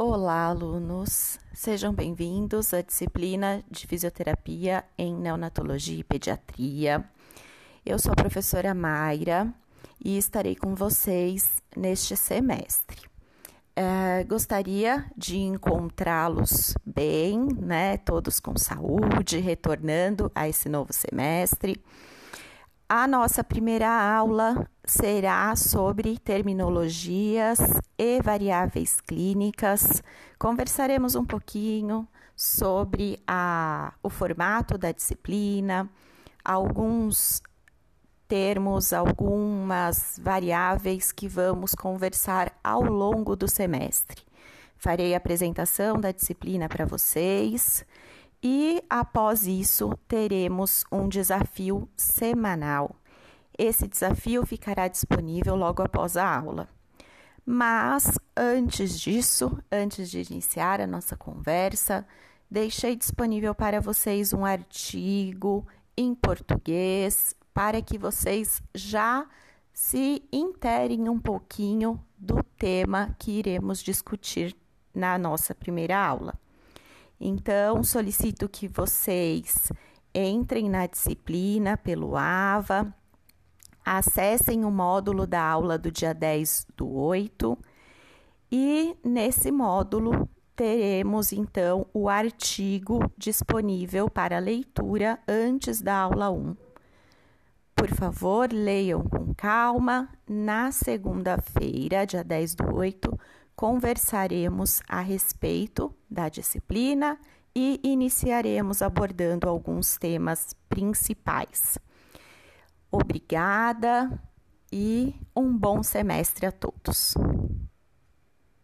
Olá, alunos! Sejam bem-vindos à disciplina de Fisioterapia em Neonatologia e Pediatria. Eu sou a professora Mayra e estarei com vocês neste semestre. É, gostaria de encontrá-los bem, né? Todos com saúde, retornando a esse novo semestre. A nossa primeira aula será sobre terminologias e variáveis clínicas. Conversaremos um pouquinho sobre a, o formato da disciplina, alguns termos, algumas variáveis que vamos conversar ao longo do semestre. Farei a apresentação da disciplina para vocês e após isso, teremos um desafio semanal. Esse desafio ficará disponível logo após a aula. Mas antes disso, antes de iniciar a nossa conversa, deixei disponível para vocês um artigo em português para que vocês já se interem um pouquinho do tema que iremos discutir na nossa primeira aula. Então, solicito que vocês entrem na disciplina pelo AVA, acessem o módulo da aula do dia 10 do 8 e nesse módulo teremos então o artigo disponível para leitura antes da aula 1. Por favor, leiam com calma. Na segunda-feira, dia 10 do 8, conversaremos a respeito da disciplina e iniciaremos abordando alguns temas principais. Obrigada e um bom semestre a todos.